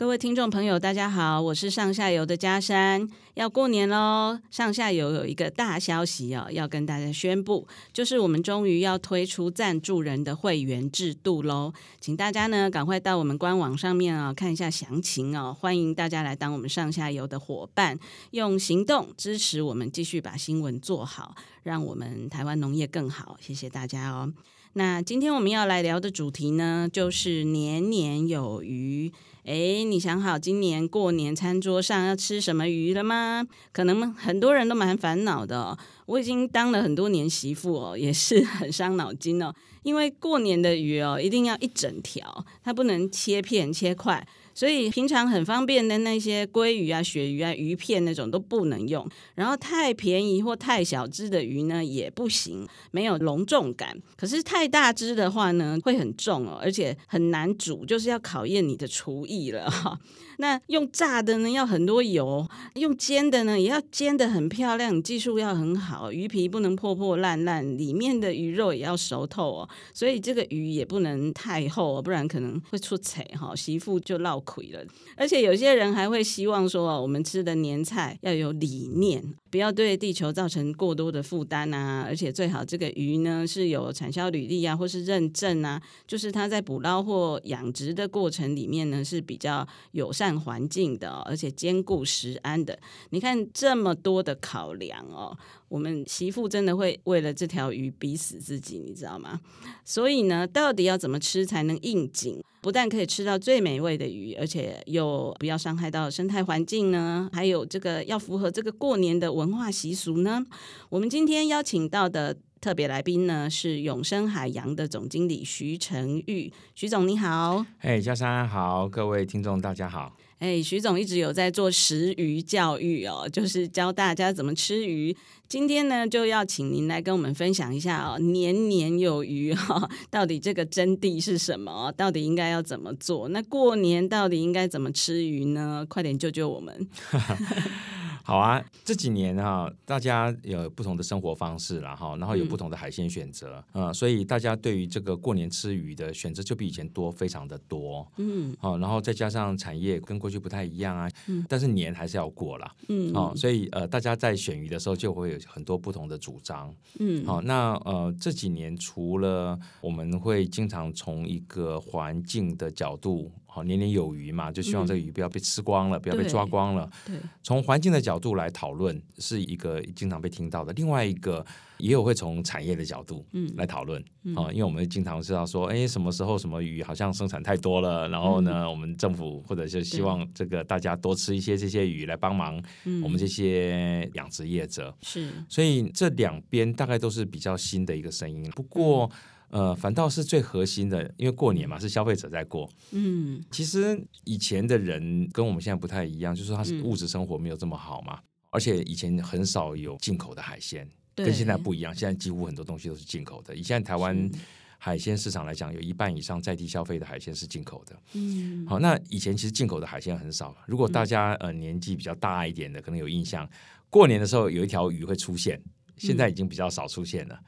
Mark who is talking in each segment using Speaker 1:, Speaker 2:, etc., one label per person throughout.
Speaker 1: 各位听众朋友，大家好，我是上下游的嘉山。要过年喽，上下游有一个大消息哦，要跟大家宣布，就是我们终于要推出赞助人的会员制度喽。请大家呢赶快到我们官网上面啊、哦、看一下详情哦。欢迎大家来当我们上下游的伙伴，用行动支持我们继续把新闻做好，让我们台湾农业更好。谢谢大家哦。那今天我们要来聊的主题呢，就是年年有余。哎，你想好今年过年餐桌上要吃什么鱼了吗？可能很多人都蛮烦恼的。我已经当了很多年媳妇哦，也是很伤脑筋哦。因为过年的鱼哦，一定要一整条，它不能切片切块。所以平常很方便的那些鲑鱼啊、鳕鱼啊、鱼片那种都不能用，然后太便宜或太小只的鱼呢也不行，没有隆重感。可是太大只的话呢会很重哦，而且很难煮，就是要考验你的厨艺了哈。那用炸的呢要很多油，用煎的呢也要煎得很漂亮，技术要很好，鱼皮不能破破烂烂，里面的鱼肉也要熟透哦。所以这个鱼也不能太厚哦，不然可能会出彩哈，媳妇就落亏了。而且有些人还会希望说，我们吃的年菜要有理念，不要对地球造成过多的负担啊。而且最好这个鱼呢是有产销履历啊，或是认证啊，就是它在捕捞或养殖的过程里面呢是比较友善。环境的，而且兼顾食安的，你看这么多的考量哦，我们媳妇真的会为了这条鱼逼死自己，你知道吗？所以呢，到底要怎么吃才能应景？不但可以吃到最美味的鱼，而且又不要伤害到生态环境呢？还有这个要符合这个过年的文化习俗呢？我们今天邀请到的。特别来宾呢是永生海洋的总经理徐成玉，徐总你好，
Speaker 2: 哎，佳珊好，各位听众大家好，
Speaker 1: 哎，徐总一直有在做食鱼教育哦，就是教大家怎么吃鱼。今天呢就要请您来跟我们分享一下哦，年年有余哈，到底这个真谛是什么？到底应该要怎么做？那过年到底应该怎么吃鱼呢？快点救救我们！
Speaker 2: 好啊，这几年哈，大家有不同的生活方式了哈，然后有不同的海鲜选择，嗯，呃，所以大家对于这个过年吃鱼的选择就比以前多，非常的多，嗯，好，然后再加上产业跟过去不太一样啊，嗯，但是年还是要过啦，嗯，哦，所以呃，大家在选鱼的时候就会有很多不同的主张，嗯，好，那呃这几年除了我们会经常从一个环境的角度。好，年年有余嘛，就希望这个鱼不要被吃光了，嗯、不要被抓光了。对，从环境的角度来讨论，是一个经常被听到的。另外一个也有会从产业的角度来讨论。嗯，因为我们经常知道说，哎，什么时候什么鱼好像生产太多了，然后呢，嗯、我们政府或者是希望这个大家多吃一些这些鱼来帮忙我们这些养殖业者。是，所以这两边大概都是比较新的一个声音。不过。嗯呃，反倒是最核心的，因为过年嘛，是消费者在过。嗯，其实以前的人跟我们现在不太一样，就是说他是物质生活没有这么好嘛，嗯、而且以前很少有进口的海鲜，跟现在不一样。现在几乎很多东西都是进口的。以现在台湾海鲜市场来讲，有一半以上在地消费的海鲜是进口的。嗯，好，那以前其实进口的海鲜很少。如果大家呃年纪比较大一点的，可能有印象，过年的时候有一条鱼会出现，现在已经比较少出现了。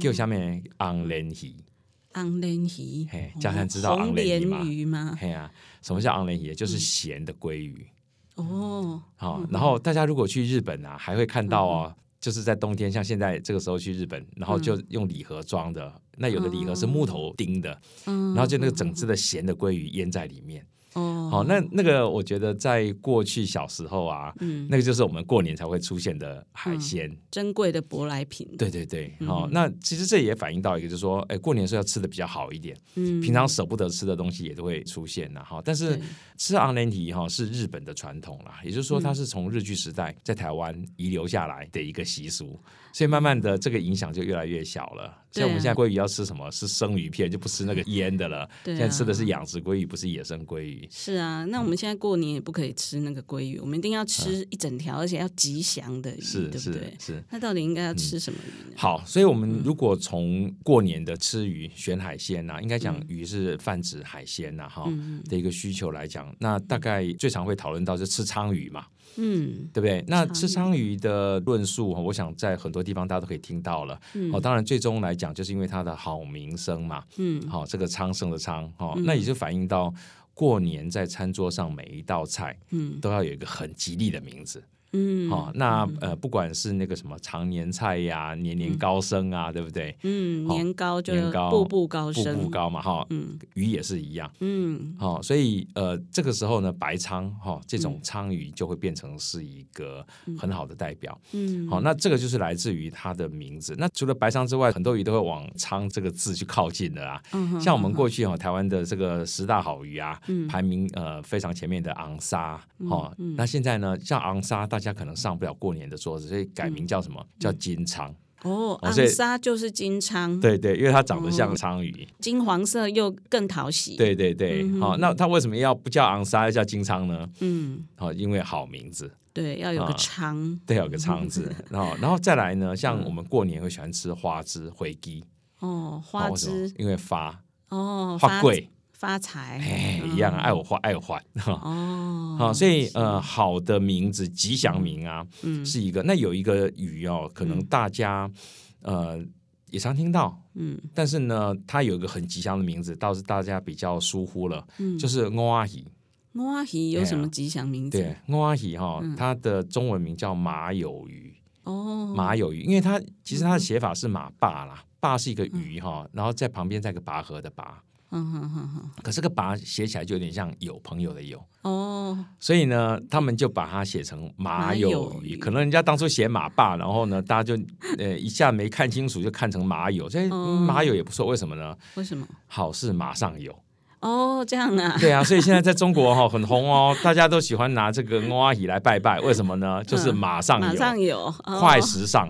Speaker 2: 叫下面红鳗鱼，
Speaker 1: 红鳗鱼，
Speaker 2: 嘿，佳珊知道红鳗
Speaker 1: 鱼吗？
Speaker 2: 嘿啊，什么叫红鳗鱼？就是咸的鲑鱼。
Speaker 1: 哦，
Speaker 2: 好，然后大家如果去日本啊，还会看到哦，就是在冬天，像现在这个时候去日本，然后就用礼盒装的，那有的礼盒是木头钉的，然后就那个整只的咸的鲑鱼腌在里面。哦，好，那那个我觉得在过去小时候啊，嗯，那个就是我们过年才会出现的海鲜，嗯、
Speaker 1: 珍贵的舶来品。
Speaker 2: 对对对，好、嗯，那其实这也反映到一个，就是说，哎，过年时候要吃的比较好一点，嗯，平常舍不得吃的东西也都会出现了哈。但是吃红鳗鱼哈是日本的传统啦，也就是说它是从日据时代在台湾遗留下来的一个习俗，所以慢慢的这个影响就越来越小了。像我们现在鲑鱼要吃什么？是生鱼片，就不吃那个腌的了。
Speaker 1: 对啊、
Speaker 2: 现在吃的是养殖鲑鱼，不是野生鲑鱼。
Speaker 1: 是啊，那我们现在过年也不可以吃那个鲑鱼，我们一定要吃一整条，而且要吉祥的鱼，
Speaker 2: 是
Speaker 1: 对不对？
Speaker 2: 是。是
Speaker 1: 那到底应该要吃什么鱼呢？
Speaker 2: 好，所以我们如果从过年的吃鱼、选海鲜呐、啊，应该讲鱼是泛指海鲜呐、啊，哈、嗯、的一个需求来讲，那大概最常会讨论到是吃鲳鱼嘛。嗯，对不对？那吃鲳鱼的论述，我想在很多地方大家都可以听到了。嗯，哦，当然最终来讲，就是因为它的好名声嘛。嗯，好、哦，这个昌盛的昌，哦，嗯、那也就反映到过年在餐桌上每一道菜，嗯，都要有一个很吉利的名字。嗯，好、哦，那呃，不管是那个什么常年菜呀、啊，年年高升啊，嗯、对不对？
Speaker 1: 嗯，年高就步步高升，
Speaker 2: 步步高嘛，哈、哦，嗯，鱼也是一样，嗯，好、哦，所以呃，这个时候呢，白鲳哈、哦，这种鲳鱼就会变成是一个很好的代表，嗯，好、哦，那这个就是来自于它的名字。那除了白鲳之外，很多鱼都会往鲳这个字去靠近的啊。嗯，像我们过。去哈、哦，台湾的这个十大好鱼啊，嗯、排名呃非常前面的昂沙，哈、那现在呢，像昂沙，大家可能上不了。过年的桌子，所以改名叫什么？嗯、叫金鯧
Speaker 1: 哦，昂沙就是金鯧，
Speaker 2: 对对，因为它长得像鯧鱼，
Speaker 1: 金黄色又更讨喜。
Speaker 2: 对对对，好、那它为什么要不叫昂沙，要叫金鯧呢？嗯，好、哦，因为好名字，
Speaker 1: 对，要有个鯧、哦，
Speaker 2: 对，要有个鯧字。然后，然后再来呢，像我们过年会喜欢吃花枝、回鸡
Speaker 1: 哦，花枝，
Speaker 2: 因为发
Speaker 1: 哦，
Speaker 2: 花贵。
Speaker 1: 发财，
Speaker 2: 哎，一样，爱我花，爱我还，哦，好，所以呃，好的名字，吉祥名啊，嗯，是一个。那有一个鱼哦，可能大家呃也常听到，嗯，但是呢，它有一个很吉祥的名字，倒是大家比较疏忽了，嗯，就是欧阿喜
Speaker 1: 欧阿喜有什么吉祥名字？
Speaker 2: 对，欧阿喜哈，它的中文名叫马有鱼。哦，马有鱼，因为它其实它的写法是马爸啦，爸是一个鱼哈，然后在旁边再个拔河的拔。嗯哼哼哼，可是个把写起来就有点像有朋友的有哦，所以呢，他们就把它写成马友鱼。可能人家当初写马爸，然后呢，大家就 呃一下没看清楚，就看成马友。所以马友也不错，为什么呢？
Speaker 1: 为什么？
Speaker 2: 好事马上有
Speaker 1: 哦，这样啊？
Speaker 2: 对啊，所以现在在中国哈很红哦，大家都喜欢拿这个乌阿姨来拜拜，为什么呢？就是马上有，马上有，快时尚。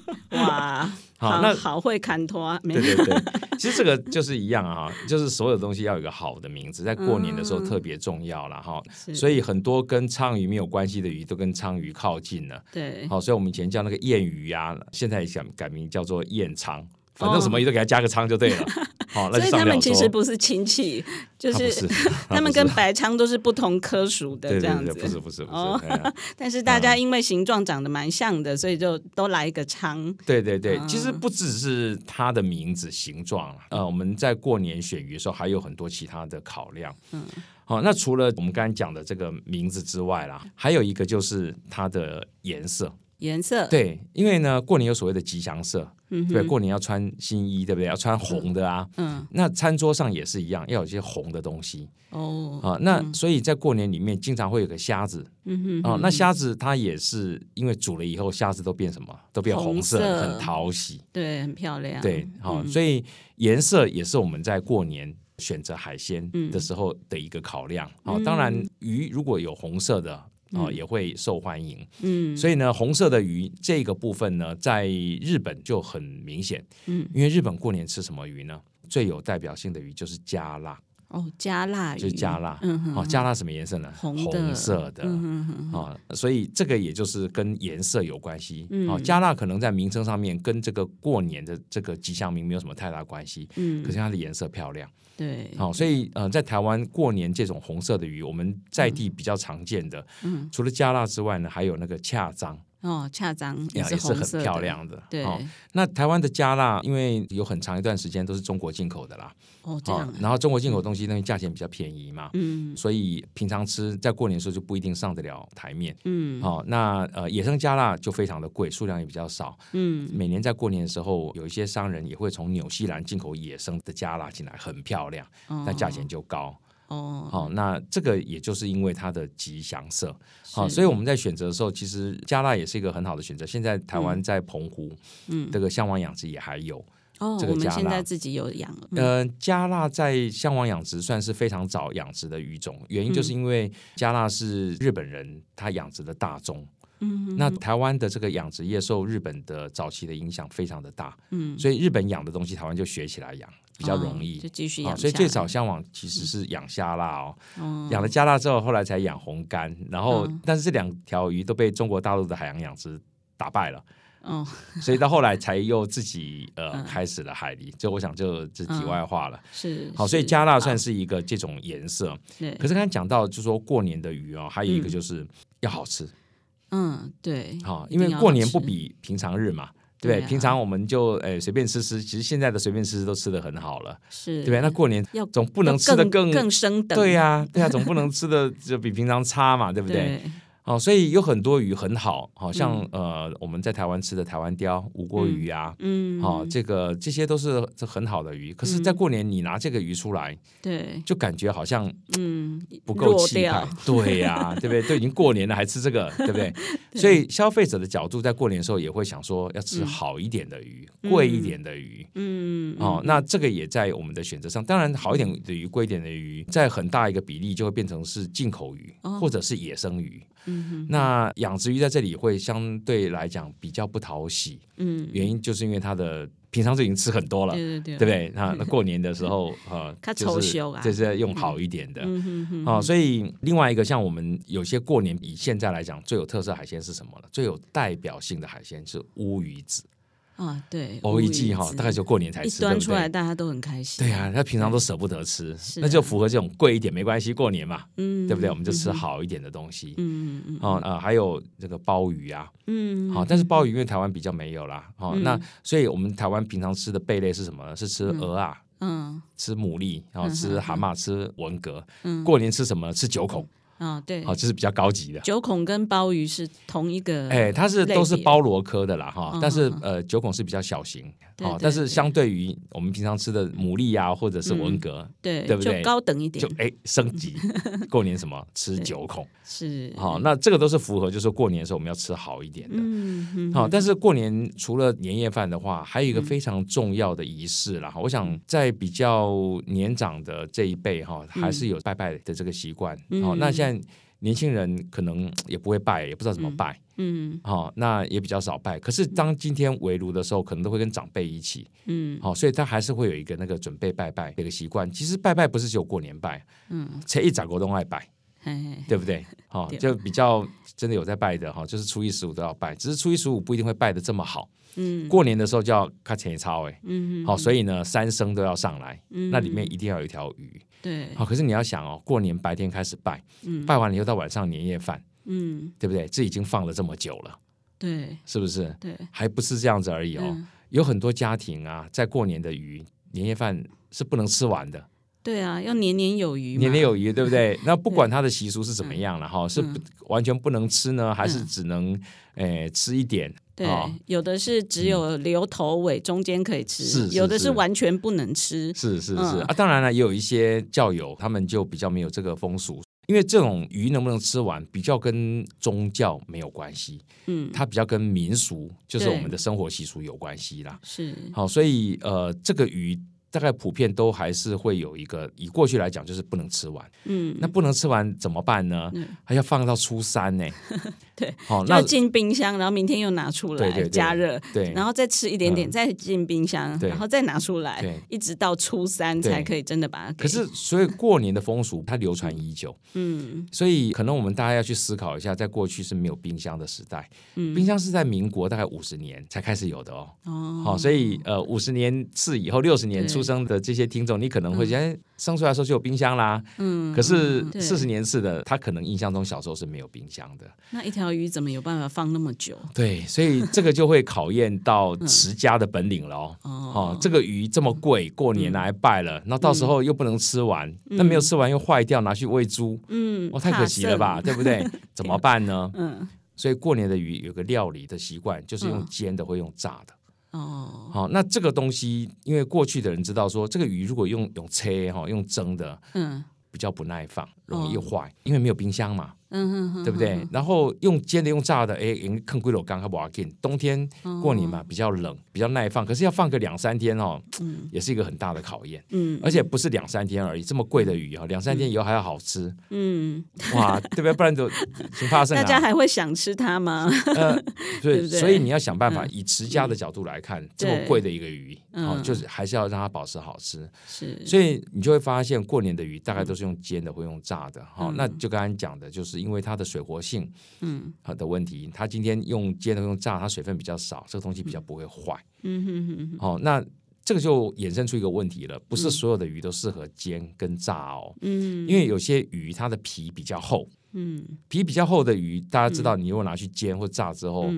Speaker 1: 哇！好，那好会砍拖，
Speaker 2: 对对对，其实这个就是一样啊，就是所有东西要有一个好的名字，在过年的时候特别重要了哈。所以很多跟鲳鱼没有关系的鱼都跟鲳鱼靠近了。对，好，所以我们以前叫那个燕鱼呀，现在想改名叫做燕鯧。反正什么鱼都给它加个仓就对了，好，那
Speaker 1: 所以他们其实不是亲戚，就是 他们跟白仓都是不同科属的这样子，
Speaker 2: 不是不是不是。
Speaker 1: 但是大家因为形状长得蛮像的，所以就都来一个仓。
Speaker 2: 对对对，其实不只是它的名字形状，呃，我们在过年选鱼的时候还有很多其他的考量。嗯，好，那除了我们刚才讲的这个名字之外啦，还有一个就是它的颜色。
Speaker 1: 颜色。
Speaker 2: 对，因为呢，过年有所谓的吉祥色，对，过年要穿新衣，对不对？要穿红的啊，嗯，那餐桌上也是一样，要有一些红的东西。哦啊，那、嗯、所以在过年里面经常会有个虾子，嗯哼，哦，啊，那虾子它也是因为煮了以后，虾子都变什么？都变红色，红色。很讨喜，
Speaker 1: 对，很漂亮，
Speaker 2: 对，好、嗯，所以颜色也是我们在过年选择海鲜的时候的一个考量。好、嗯，当然鱼如果有红色的。哦，也会受欢迎。嗯，所以呢，红色的鱼这个部分呢，在日本就很明显。嗯，因为日本过年吃什么鱼呢？最有代表性的鱼就是加辣。
Speaker 1: 哦，加辣鱼
Speaker 2: 就是加辣。嗯哼。哦，加辣什么颜色呢？红的。红色的。嗯哼。啊，所以这个也就是跟颜色有关系。嗯。哦，加辣可能在名称上面跟这个过年的这个吉祥名没有什么太大关系。嗯。可是它的颜色漂亮。
Speaker 1: 对，
Speaker 2: 好、哦，所以呃，在台湾过年这种红色的鱼，我们在地比较常见的，嗯，除了加辣之外呢，还有那个恰章
Speaker 1: 哦，恰章也
Speaker 2: 是很漂亮的。
Speaker 1: 对、哦，
Speaker 2: 那台湾的加辣，因为有很长一段时间都是中国进口的啦。
Speaker 1: 哦，这样、啊哦。然
Speaker 2: 后中国进口东西，那价钱比较便宜嘛。嗯。所以平常吃，在过年的时候就不一定上得了台面。嗯。好、哦，那呃，野生加辣就非常的贵，数量也比较少。嗯。每年在过年的时候，有一些商人也会从纽西兰进口野生的加辣进来，很漂亮，哦、但价钱就高。哦。好、哦，那这个也就是因为它的吉祥色。好、哦，所以我们在选择的时候，其实加纳也是一个很好的选择。现在台湾在澎湖，嗯，这个向往养殖也还有。
Speaker 1: 哦，我们现在自己有养。
Speaker 2: 呃，加纳在向往养殖算是非常早养殖的鱼种，原因就是因为加纳是日本人他养殖的大宗，
Speaker 1: 嗯，
Speaker 2: 那台湾的这个养殖业受日本的早期的影响非常的大，
Speaker 1: 嗯，
Speaker 2: 所以日本养的东西，台湾就学起来养，比较容易，
Speaker 1: 哦、就继续养、
Speaker 2: 哦。所以最早向往其实是养虾辣哦，
Speaker 1: 嗯、
Speaker 2: 养了虾辣之后，后来才养红干，然后、
Speaker 1: 嗯、
Speaker 2: 但是这两条鱼都被中国大陆的海洋养殖打败了。
Speaker 1: 哦，
Speaker 2: 所以到后来才又自己呃、
Speaker 1: 嗯、
Speaker 2: 开始了海狸，这我想就这题外话了。
Speaker 1: 嗯、是
Speaker 2: 好，所以加辣算是一个这种颜色。
Speaker 1: 对。
Speaker 2: 可是刚才讲到，就是说过年的鱼哦，还有一个就是要好吃。
Speaker 1: 嗯，对。
Speaker 2: 好，因为过年不比平常日嘛，对？平常我们就诶随便吃吃，其实现在的随便吃吃都吃的很好了，
Speaker 1: 是，
Speaker 2: 对不对？那过年
Speaker 1: 要
Speaker 2: 总不能吃的更
Speaker 1: 更升等，
Speaker 2: 对呀，对呀，总不能吃的就比平常差嘛，对不对？
Speaker 1: 对
Speaker 2: 哦，所以有很多鱼很好，好像、嗯、呃我们在台湾吃的台湾鯛、吴郭鱼啊，
Speaker 1: 嗯，
Speaker 2: 好、哦，这个这些都是这很好的鱼。可是，在过年你拿这个鱼出来，对、嗯，就感觉好像嗯不够气派，对呀、啊，对不对？都已经过年了还吃这个，对不对？对，所以消费者的角度在过年的时候也会想说要吃好一点的鱼，嗯、贵一点的鱼，嗯，哦，那这个也在我们的选择上。当然，好一点的鱼、贵一点的鱼，在很大一个比例就会变成是进口鱼、哦、或者是野生鱼。嗯，那养殖鱼在这里会相对来讲比较不讨喜，嗯，原因就是因为它的平常就已经吃很多了，对对对，对不对？那 那过年的时候，呃，就是这是要用好一点的，嗯。哼哼，哦，所以另外一个像我们有些过年以现在来讲最有特色海鲜是什么呢？最有代表性的海鲜是乌鱼子。
Speaker 1: 啊，对，
Speaker 2: 欧一季哈，大概就过年才吃，
Speaker 1: 一端出来大家都很开心。
Speaker 2: 对呀、啊，他平常都舍不得吃，那就符合这种贵一点没关系，过年嘛，嗯，对不对？我们就吃好一点的东西，嗯嗯嗯，哦呃，还有这个鲍鱼啊，嗯，好，但是鲍鱼因为台湾比较没有啦，哦，那所以我们台湾平常吃的贝类是什么呢？是吃鹅啊，嗯，吃牡蛎，然后吃蛤蟆，吃文蛤，嗯，过年吃什么？吃九孔。
Speaker 1: 啊、哦，对，
Speaker 2: 好，这是比较高级的。
Speaker 1: 九孔跟鲍鱼是同一个，
Speaker 2: 哎，它是都是鲍螺科的啦，哈、嗯，但是呃，九孔是比较小型，哦，但是相对于我们平常吃的牡蛎啊，或者是文蛤，嗯、对，对不对？
Speaker 1: 就高等一点，
Speaker 2: 就哎升级。过年什么 吃九孔
Speaker 1: 是，
Speaker 2: 好，那这个都是符合，就是过年的时候我们要吃好一点的，嗯，好，但是过年除了年夜饭的话，还有一个非常重要的仪式啦，哈、嗯，我想在比较年长的这一辈哈，还是有拜拜的这个习惯，好、嗯，那现在。年轻人可能 也不会拜，也不知道怎么拜，嗯，好、哦，那也比较少拜。可是当今天围炉的时候，可能都会跟长辈一起，嗯，好、哦，所以他还是会有一个那个准备拜拜这个习惯。其实拜拜不是只有过年拜，嗯，才一十五都爱拜对不对？好、哦，就比较真的有在拜的哈，就是初一十五都要拜，只是初一十五不一定会拜的这么好。嗯，过年的时候就要看前一操哎，嗯，好，所以呢，三牲都要上来，嗯，那里面一定要有一条鱼，对，好，可是你要想哦，过年白天开始拜，嗯，拜完了以后到晚上年夜饭，嗯，对不对？这已经放了这么久了，对，是不是？对，还不是这样子而已哦，嗯，有很多家庭啊，在过年的鱼年夜饭是不能吃完的。
Speaker 1: 对啊，要年年有余，
Speaker 2: 年年有余，对不对？那不管他的习俗是怎么样了哈，是完全不能吃呢，还是只能诶、呃、吃一点？
Speaker 1: 对，有的是只有留头尾，嗯、中间可以吃；有的是完全不能吃。
Speaker 2: 是是是，是啊，当然了，也有一些教友他们就比较没有这个风俗，因为这种鱼能不能吃完，比较跟宗教没有关系，嗯，它比较跟民俗，就是我们的生活习俗有关系啦。是，好，所以呃，这个鱼。大概普遍都还是会有一个，以过去来讲，就是不能吃完。嗯，那不能吃完怎么办呢？嗯、还要放到初三呢。
Speaker 1: 对，好，那进冰箱，然后明天又拿出来加热，对，然后再吃一点点，嗯、再进冰箱，然后再拿出来，一直到初三才可以真的把它。可
Speaker 2: 是，所以过年的风俗它流传已久。嗯，所以可能我们大家要去思考一下，在过去是没有冰箱的时代，嗯、冰箱是在民国大概五十年才开始有的哦。哦，好，所以呃，五十年次以后，六十年出。出生的这些听众，你可能会觉得生出来的时候就有冰箱啦。嗯，可是四十年次的他可能印象中小时候是没有冰箱的。
Speaker 1: 那一条鱼怎么有办法放那么久？
Speaker 2: 对，所以这个就会考验到持家的本领了哦。哦，这个鱼这么贵，过年来拜了，那到时候又不能吃完，那没有吃完又坏掉，拿去喂猪，嗯，哦，太可惜了吧，对不对？怎么办呢？嗯，所以过年的鱼有个料理的习惯，就是用煎的，会用炸的。哦，好，那这个东西，因为过去的人知道说，这个鱼如果用用切哈，用蒸的，嗯，比较不耐放，容易坏，因为没有冰箱嘛，
Speaker 1: 嗯哼哼，
Speaker 2: 对不对？然后用煎的、用炸的，哎，坑龟肉刚还不要紧。冬天过年嘛，比较冷，比较耐放，可是要放个两三天哦，嗯，也是一个很大的考验，嗯，而且不是两三天而已，这么贵的鱼啊，两三天以后还要好吃，嗯，哇，对不对？不然就挺怕剩。
Speaker 1: 大家还会想吃它吗？
Speaker 2: 呃，对，所以你要想办法，以持家的角度来看，这么贵的一个鱼，哦，就是还是要让它保持好吃，是，所以你就会发现，过年的鱼大概都是用煎的，或用炸的，好，那就刚刚讲的，就是因为它的水活性，嗯，好的问题，它今天用煎的，用炸，它水分比较少，这个东西比较不会坏，嗯哼哼，好，那这个就衍生出一个问题了，不是所有的鱼都适合煎跟炸哦，嗯，因为有些鱼它的皮比较厚，嗯，皮比较厚的鱼，大家知道，你如果拿去煎或炸之后，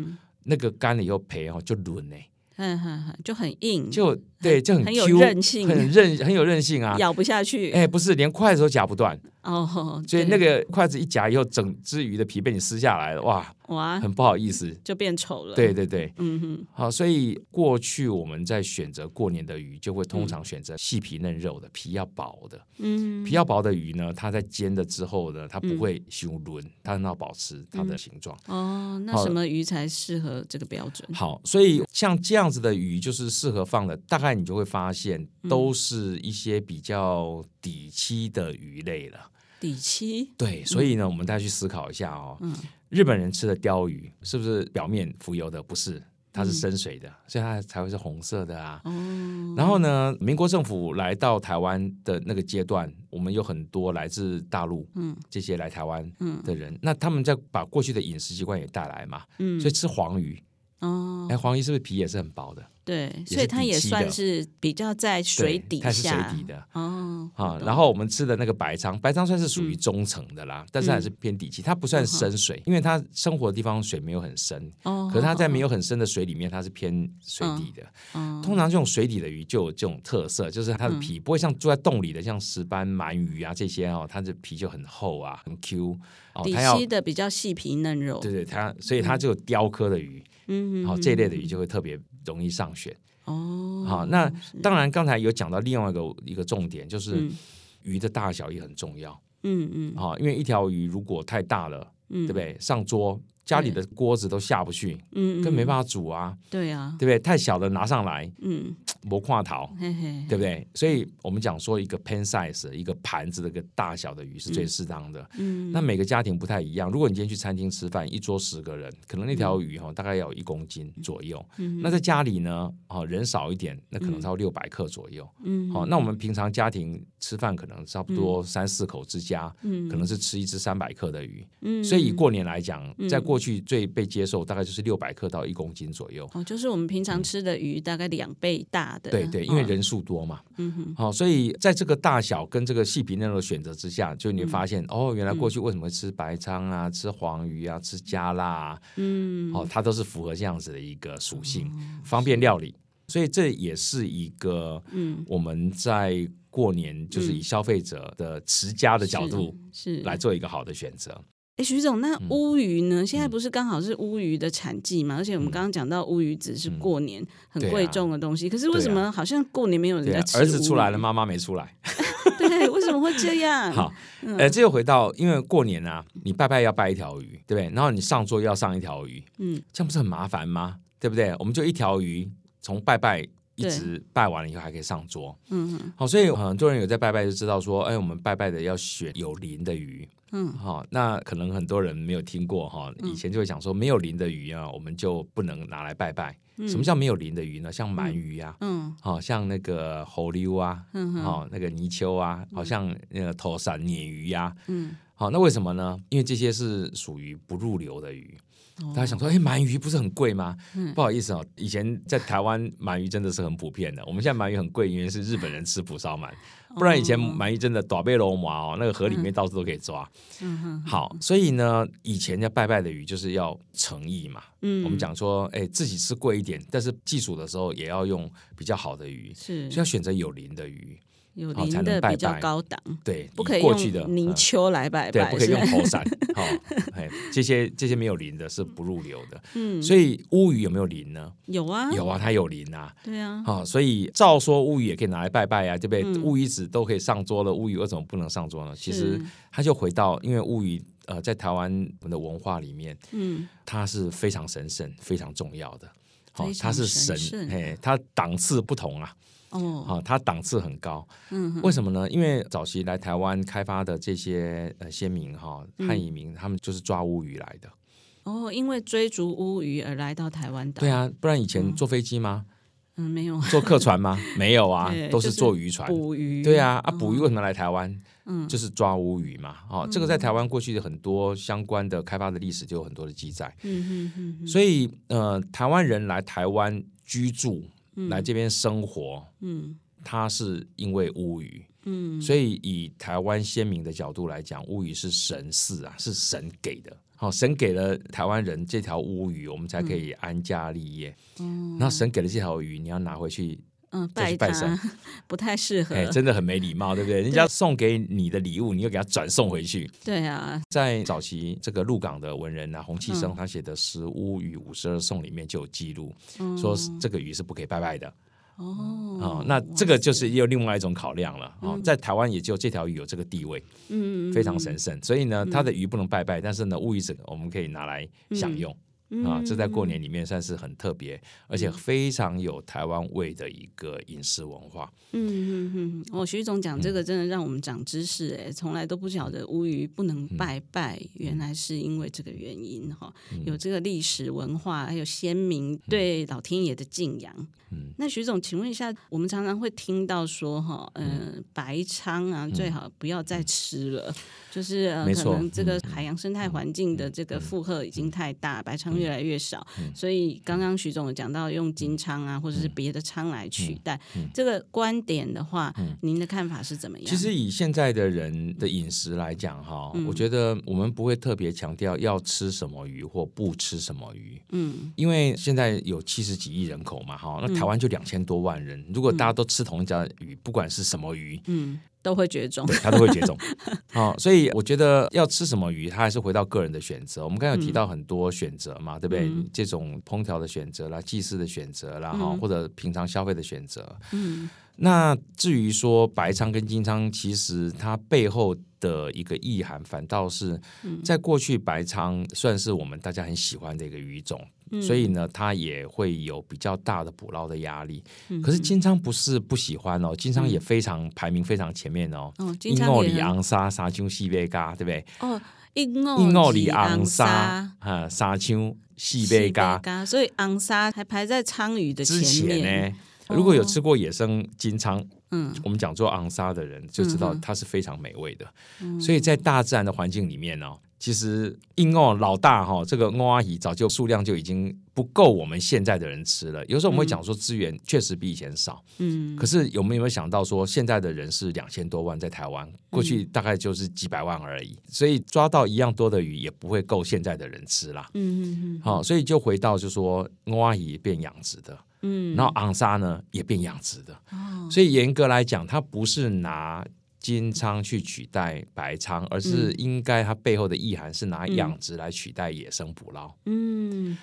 Speaker 2: 那个干了以后皮哦就软呢。
Speaker 1: 嗯哼哼，就很硬，
Speaker 2: 就对，就很
Speaker 1: 很有韧性，
Speaker 2: 很韧，很有韧性啊，
Speaker 1: 咬不下去。
Speaker 2: 哎，不是，连筷子都夹不断。哦，所以那个筷子一夹以后，整只鱼的皮被你撕下来了，哇哇，很不好意思，
Speaker 1: 就变丑了。
Speaker 2: 对对对，嗯哼。好，所以过去我们在选择过年的鱼，就会通常选择细皮嫩肉的，皮要薄的。嗯，皮要薄的鱼呢，它在煎的之后呢，它不会修轮，它很好保持它的形状。
Speaker 1: 哦，那什么鱼才适合这个标准？
Speaker 2: 好，所以像这样子的鱼，就是适合放的，大概你就会发现，都是一些比较底栖的鱼类了。
Speaker 1: 底栖
Speaker 2: 对，所以呢，我们大家去思考一下哦。嗯，日本人吃的鲷鱼是不是表面浮游的？不是，它是深水的，所以它才会是红色的啊。哦。然后呢，民国政府来到台湾的那个阶段，我们有很多来自大陆，嗯，这些来台湾的人，那他们在把过去的饮食习惯也带来嘛，嗯，所以吃黄鱼。哦。哎，黄鱼是不是皮也是很薄的？
Speaker 1: 对，所以它也算是比较在水底下，
Speaker 2: 它是水底的哦。啊，然后我们吃的那个白鲳，白鲳算是属于中层的啦，但是还是偏底栖，它不算深水，因为它生活的地方水没有很深。哦，可是它在没有很深的水里面，它是偏水底的。通常这种水底的鱼就有这种特色，就是它的皮不会像住在洞里的，像石斑鳗鱼啊这些哦，它的皮就很厚啊，很 Q。
Speaker 1: 底栖的比较细皮嫩肉。
Speaker 2: 对对，它所以它就有雕刻的鱼。嗯，好，这一类的鱼就会特别容易上选哦。好，那当然刚才有讲到另外一个一个重点，就是鱼的大小也很重要。嗯嗯，好，因为一条鱼如果太大了，对不对？上桌家里的锅子都下不去，嗯，更没办法煮啊。对啊，对不对？太小的拿上来，嗯。磨跨桃，对不对？所以我们讲说一个 pan size 一个盘子的一个大小的鱼是最适当的。嗯，那每个家庭不太一样。如果你今天去餐厅吃饭，一桌十个人，可能那条鱼哈大概要有一公斤左右。嗯，那在家里呢，哦人少一点，那可能超六百克左右。嗯，好，那我们平常家庭吃饭可能差不多三四口之家，嗯，可能是吃一只三百克的鱼。嗯，所以以过年来讲，在过去最被接受大概就是六百克到一公斤左右。
Speaker 1: 哦，就是我们平常吃的鱼大概两倍大
Speaker 2: 的。对对，因为人数多嘛，嗯哼，好，所以在这个大小跟这个细皮嫩肉的选择之下，就你会发现哦，原来过去为什么会吃白鲳啊，吃黄鱼啊，吃加辣啊，嗯，哦，它都是符合这样子的一个属性，方便料理，所以这也是一个嗯，我们在过年就是以消费者的持家的角度是。来做一个好的选择。
Speaker 1: 哎，徐总，那乌鱼呢？现在不是刚好是乌鱼的产季嘛？而且我们刚刚讲到乌鱼子是过年很贵重的东西，可是为什么好像过年没有人在吃？
Speaker 2: 儿子出来了，妈妈没出来。
Speaker 1: 对，为什么会这样？
Speaker 2: 好，呃，这又回到，因为过年啊，你拜拜要拜一条鱼，对不对？然后你上桌要上一条鱼，嗯，这样不是很麻烦吗？对不对？我们就一条鱼，从拜拜一直拜完了以后还可以上桌。好，所以很多人有在拜拜就知道说，哎，我们拜拜的要选有鳞的鱼。嗯，好，那可能很多人没有听过哈，以前就会讲说没有鳞的鱼啊，我们就不能拿来拜拜。什么叫没有鳞的鱼呢？像鳗鱼啊，嗯，好像那个猴溜啊，嗯，好那个泥鳅啊，好像那个头伞鲶鱼呀，嗯，好，那为什么呢？因为这些是属于不入流的鱼。大家想说，哎，鳗鱼不是很贵吗？不好意思哦，以前在台湾鳗鱼真的是很普遍的。我们现在鳗鱼很贵，因为是日本人吃蒲烧鳗。不然以前鳗鱼真的大背龙麻哦，那个河里面到处都可以抓。嗯哼。好，所以呢，以前要拜拜的鱼就是要诚意嘛。嗯。我们讲说，哎，自己吃贵一点，但是祭祖的时候也要用比较好的鱼，是，所以要选择有鳞的鱼。
Speaker 1: 有灵的比较高档，
Speaker 2: 对，
Speaker 1: 不可以用泥鳅来拜拜，
Speaker 2: 对，不可以用头伞，好，哎，这些这些没有灵的是不入流的，嗯，所以乌鱼有没有灵呢？
Speaker 1: 有啊，
Speaker 2: 有啊，它有灵啊，
Speaker 1: 对啊，
Speaker 2: 好，所以照说乌鱼也可以拿来拜拜啊，对不对？乌鱼子都可以上桌了，乌鱼为什么不能上桌呢？其实它就回到，因为乌鱼呃，在台湾的文化里面，嗯，它是非常神圣、非常重要的。
Speaker 1: 哦，
Speaker 2: 它是神，哎，它档次不同啊。哦，好，它档次很高。嗯，为什么呢？因为早期来台湾开发的这些呃先民哈汉移民，他们就是抓乌鱼来的。
Speaker 1: 哦，因为追逐乌鱼而来到台湾岛。
Speaker 2: 对啊，不然以前坐飞机吗？
Speaker 1: 嗯，没有。
Speaker 2: 坐客船吗？没有啊，都是坐渔船
Speaker 1: 捕鱼。
Speaker 2: 对啊，啊，捕鱼为什么来台湾？嗯，就是抓乌鱼嘛。哦，这个在台湾过去的很多相关的开发的历史就有很多的记载。嗯嗯嗯。所以呃，台湾人来台湾居住。来这边生活，嗯，他是因为乌鱼，嗯，所以以台湾先民的角度来讲，乌鱼是神赐啊，是神给的，好，神给了台湾人这条乌鱼，我们才可以安家立业，嗯，那神给了这条鱼，你要拿回去。
Speaker 1: 嗯，拜拜神不太适合，
Speaker 2: 哎，真的很没礼貌，对不对？人家送给你的礼物，你又给他转送回去。
Speaker 1: 对啊，
Speaker 2: 在早期这个鹿港的文人啊，洪弃生他写的《十乌鱼五十二颂》里面就有记录，嗯、说这个鱼是不可以拜拜的。哦，哦，那这个就是也有另外一种考量了。哦，在台湾也就这条鱼有这个地位，嗯，非常神圣，所以呢，它的鱼不能拜拜，但是呢，乌鱼整我们可以拿来享用。啊，这在过年里面算是很特别，而且非常有台湾味的一个饮食文化。嗯
Speaker 1: 嗯嗯，哦，徐总讲这个真的让我们长知识哎，从来都不晓得乌鱼不能拜拜，原来是因为这个原因哈，有这个历史文化，还有先民对老天爷的敬仰。嗯，那徐总，请问一下，我们常常会听到说哈，嗯，白鲳啊，最好不要再吃了，就是呃可能这个海洋生态环境的这个负荷已经太大，白鯧越来越少，所以刚刚徐总有讲到用金鯧啊，或者是别的仓来取代，这个观点的话，您的看法是怎么样？
Speaker 2: 其实以现在的人的饮食来讲哈，我觉得我们不会特别强调要吃什么鱼或不吃什么鱼，嗯，因为现在有七十几亿人口嘛，哈，那台湾就两千多万人，如果大家都吃同一家鱼，不管是什么鱼，嗯。
Speaker 1: 都会绝种，
Speaker 2: 对，它都会绝种。好、哦，所以我觉得要吃什么鱼，它还是回到个人的选择。我们刚才有提到很多选择嘛，嗯、对不对？嗯、这种烹调的选择啦，祭祀的选择啦，哈、嗯，或者平常消费的选择。嗯，那至于说白鲳跟金鲳，其实它背后的一个意涵，反倒是在过去白鲳算是我们大家很喜欢的一个鱼种。所以呢，它也会有比较大的捕捞的压力。可是金鯧不是不喜欢哦，金鯧也非常排名非常前面哦。金鳌里昂沙沙丘西贝嘎，对不对？哦，金鳌里昂沙啊，沙丘西贝嘎。
Speaker 1: 所以昂沙还排在鲳鱼的前面呢。
Speaker 2: 如果有吃过野生金鯧，嗯，我们讲做昂沙的人就知道它是非常美味的。所以在大自然的环境里面呢。其实，英哦老大哈，这个欧阿姨早就数量就已经不够我们现在的人吃了。有时候我们会讲说资源确实比以前少，嗯，可是有没有想到说现在的人是两千多万在台湾，过去大概就是几百万而已，所以抓到一样多的鱼也不会够现在的人吃啦，嗯嗯嗯，好，所以就回到就说欧阿姨变养殖的，嗯，然后昂沙呢也变养殖的，哦，所以严格来讲，它不是拿。金仓去取代白仓，而是应该它背后的意涵是拿养殖来取代野生捕捞。嗯，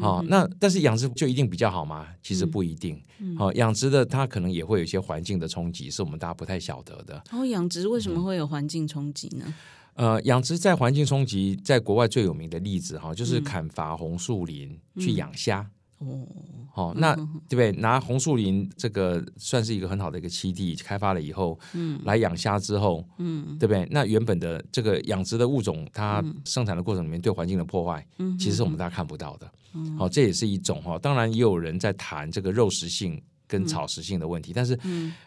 Speaker 2: 好，那但是养殖就一定比较好吗？其实不一定。好，养殖的它可能也会有一些环境的冲击，是我们大家不太晓得的。
Speaker 1: 哦，养殖为什么会有环境冲击呢？
Speaker 2: 呃，养殖在环境冲击，在国外最有名的例子哈，就是砍伐红树林去养虾。哦，好，那对不对？拿红树林这个算是一个很好的一个栖地，开发了以后，嗯，来养虾之后，嗯，对不对？那原本的这个养殖的物种，它生产的过程里面对环境的破坏，嗯，其实是我们大家看不到的。嗯，好，这也是一种哈。当然，也有人在谈这个肉食性跟草食性的问题，但是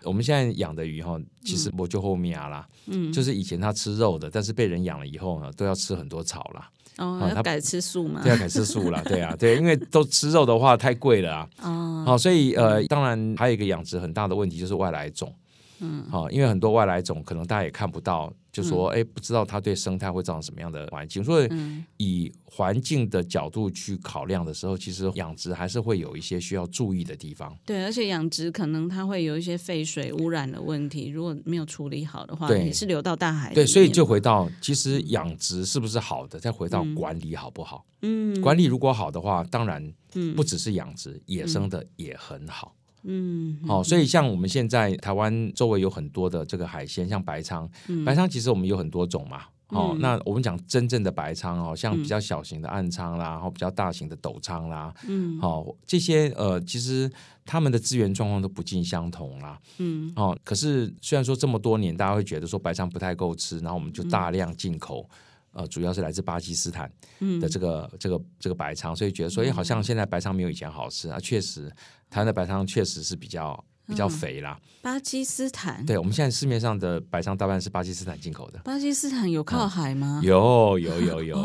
Speaker 2: 我们现在养的鱼哈，其实我就后面啦，嗯，就是以前它吃肉的，但是被人养了以后呢，都要吃很多草啦。
Speaker 1: 哦，要改吃素嘛？
Speaker 2: 对，啊改吃素了，对啊，对，因为都吃肉的话太贵了啊。哦，好，所以呃，当然还有一个养殖很大的问题就是外来种。嗯，好，因为很多外来种可能大家也看不到，就说哎，不知道它对生态会造成什么样的环境。所以以环境的角度去考量的时候，其实养殖还是会有一些需要注意的地方。
Speaker 1: 对，而且养殖可能它会有一些废水污染的问题，如果没有处理好的话，对，也是流到大海。
Speaker 2: 对，所以就回到其实养殖是不是好的，再回到管理好不好？嗯，管理如果好的话，当然，不只是养殖，野生的也很好。嗯，好，所以像我们现在台湾周围有很多的这个海鲜，像白鯧，白鲳其实我们有很多种嘛，哦，那我们讲真正的白鲳哦，像比较小型的暗鲳啦，然后比较大型的斗鲳啦，嗯，好，这些呃，其实他们的资源状况都不尽相同啦，嗯，哦，可是虽然说这么多年，大家会觉得说白鲳不太够吃，然后我们就大量进口，呃，主要是来自巴基斯坦的这个这个这个白鲳，所以觉得说，哎，好像现在白鲳没有以前好吃啊。确实，台湾的白鲳确实是比较。比较肥啦，
Speaker 1: 巴基斯坦。
Speaker 2: 对，我们现在市面上的白鯧大半是巴基斯坦进口的。
Speaker 1: 巴基斯坦有靠海吗？
Speaker 2: 嗯、有有有有，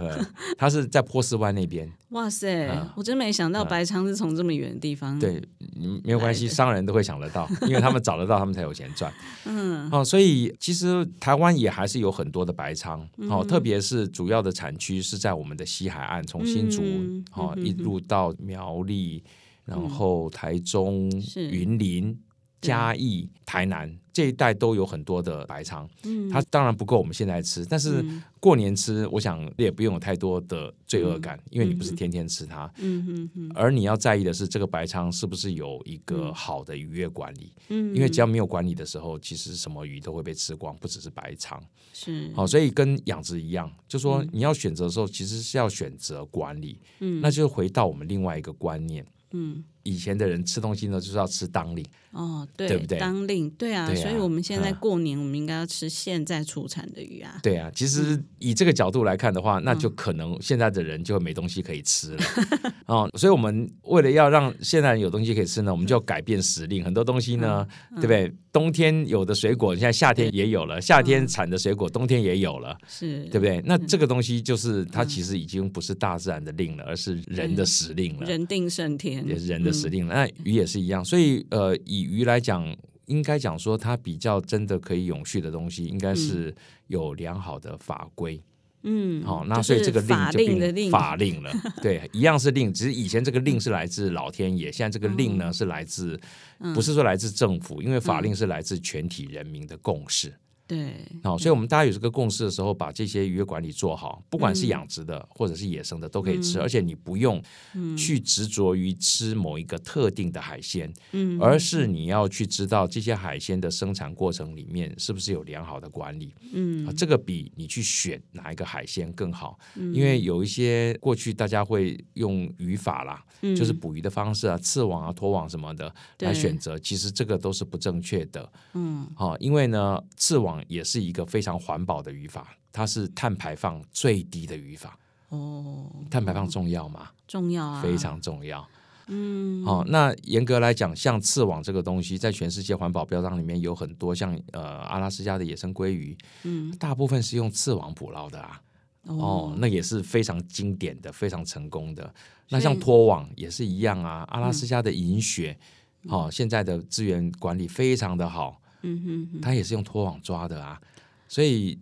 Speaker 2: 呃，它是在波斯湾那边。
Speaker 1: 哇塞，嗯、我真没想到白鯧是从这么远的地方。
Speaker 2: 对，没有关系，商人都会想得到，因为他们找得到，他们才有钱赚。嗯，哦，所以其实台湾也还是有很多的白仓，哦，特别是主要的产区是在我们的西海岸，从新竹哦一路到苗栗。然后台中、嗯、云林、嘉义、台南这一带都有很多的白鯧，嗯，它当然不够我们现在吃，但是过年吃，我想也不用有太多的罪恶感，嗯、因为你不是天天吃它，嗯嗯嗯，而你要在意的是这个白鯧是不是有一个好的渔业管理，嗯，因为只要没有管理的时候，其实什么鱼都会被吃光，不只是白鯧，是，好，所以跟养殖一样，就说你要选择的时候，其实是要选择管理，嗯，那就回到我们另外一个观念。嗯，以前的人吃东西呢，就是要吃当令
Speaker 1: 哦，对，
Speaker 2: 对不对？
Speaker 1: 当令，对啊，对啊，所以我们现在过年，我们应该要吃现在出产的鱼啊。
Speaker 2: 对啊，其实以这个角度来看的话，嗯、那就可能现在的人就没东西可以吃了 哦。所以，我们为了要让现在人有东西可以吃呢，我们就要改变时令，很多东西呢，嗯、对不对？冬天有的水果，现在夏天也有了；夏天产的水果，冬天也有了，是对不对？那这个东西就是它其实已经不是大自然的令了，而是人的时令了。
Speaker 1: 人定胜天，
Speaker 2: 也是人的时令了。那鱼也是一样，所以呃，以鱼来讲，应该讲说它比较真的可以永续的东西，应该是有良好的法规。嗯，好，那所以这个令就变法令了，对，一样是令，只是以前这个令是来自老天爷，现在这个令呢是来自，不是说来自政府，因为法令是来自全体人民的共识。对，好，所以我们大家有这个共识的时候，把这些渔业管理做好，不管是养殖的或者是野生的，都可以吃，而且你不用去执着于吃某一个特定的海鲜，嗯，而是你要去知道这些海鲜的生产过程里面是不是有良好的管理，嗯，这个比你去选哪一个海鲜更好，因为有一些过去大家会用渔法啦，就是捕鱼的方式啊，刺网啊、拖网什么的来选择，其实这个都是不正确的，嗯，好，因为呢，刺网。也是一个非常环保的语法，它是碳排放最低的语法。哦，碳排放重要吗？
Speaker 1: 重要啊，
Speaker 2: 非常重要。嗯，好、哦，那严格来讲，像刺网这个东西，在全世界环保标章里面有很多，像呃阿拉斯加的野生鲑鱼，嗯，大部分是用刺网捕捞的啊。哦，哦，那也是非常经典的，非常成功的。那像拖网也是一样啊，阿拉斯加的银雪，好、嗯哦，现在的资源管理非常的好。嗯哼，哼，它也是用拖网抓的啊，所以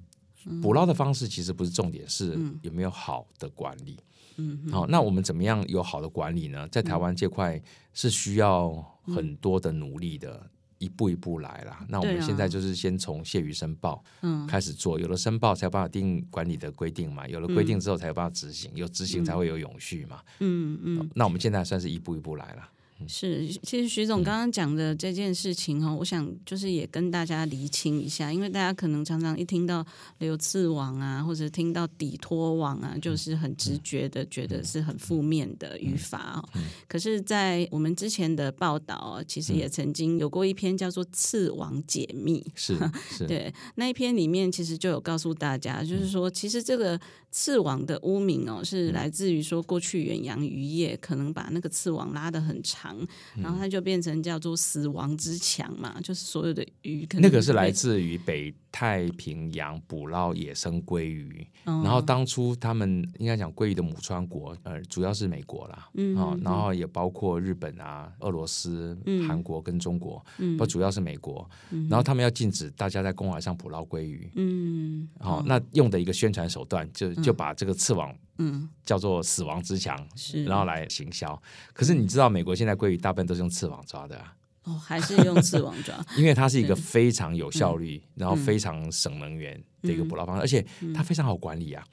Speaker 2: 捕捞的方式其实不是重点，是有没有好的管理。嗯，好，那我们怎么样有好的管理呢？在台湾这块是需要很多的努力的，一步一步来啦。那我们现在就是先从卸鱼申报开始做，有了申报才有办法定管理的规定嘛，有了规定之后才有办法执行，有执行才会有永续嘛。嗯嗯，那我们现在算是一步一步来了。
Speaker 1: 是，其实徐总刚刚讲的这件事情哈，嗯、我想就是也跟大家厘清一下，因为大家可能常常一听到流刺网啊，或者听到底拖网啊，就是很直觉的觉得是很负面的语法哦。可是，在我们之前的报道，其实也曾经有过一篇叫做《刺网解密》，是是，对那一篇里面其实就有告诉大家，就是说其实这个。刺网的污名哦，是来自于说过去远洋渔业可能把那个刺网拉得很长，然后它就变成叫做死亡之墙嘛，就是所有的鱼可能。那个是来自于北太平洋捕捞野生鲑鱼，然后当初他们应该讲鲑鱼的母川国，呃，主要是美国啦，嗯，然后也包括日本啊、俄罗斯、韩国跟中国，不主要是美国，然后他们要禁止大家在公海上捕捞鲑鱼，嗯，好，那用的一个宣传手段就。就把这个刺网，嗯，叫做死亡之墙，是，然后来行销。可是你知道，美国现在鲑鱼大部分都是用刺网抓的啊。哦，还是用刺网抓，因为它是一个非常有效率，然后非常省能源
Speaker 2: 的一个捕捞方式，而且它非常好管理啊。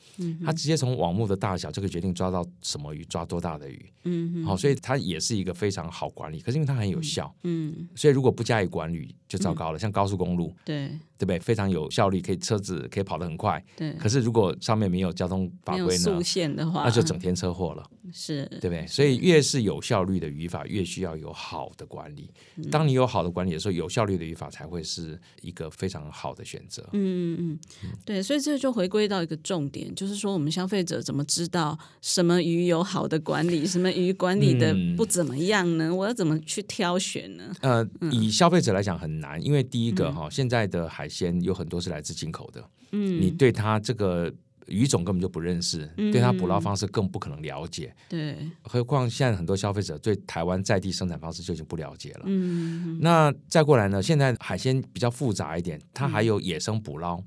Speaker 2: 它直接从网目的大小就可以决定抓到什么鱼，抓多大的鱼。嗯，好，所以它也是一个非常好管理。可是因为它很有效，嗯，所以如果不加以管理就糟糕了。像高速公路，对对不对？非常有效率，可以车子可以跑得很快。对。可是如果上面没有交通法规呢？
Speaker 1: 速限的话，
Speaker 2: 那就整天车祸了。是，对不对？所以越是有效率的渔法，越需要有好的管理。当你有好的管理的时候，有效率的渔法才会是一个非常好的选择。
Speaker 1: 嗯嗯嗯，对，所以这就回归到一个重点，就是说我们消费者怎么知道什么鱼有好的管理，什么鱼管理的不怎么样呢？嗯、我要怎么去挑选呢？
Speaker 2: 呃，以消费者来讲很难，因为第一个哈，嗯、现在的海鲜有很多是来自进口的，嗯，你对它这个。鱼种根本就不认识，嗯、对它捕捞方式更不可能了解。对，何况现在很多消费者对台湾在地生产方式就已经不了解了。嗯，那再过来呢？现在海鲜比较复杂一点，它还有野生捕捞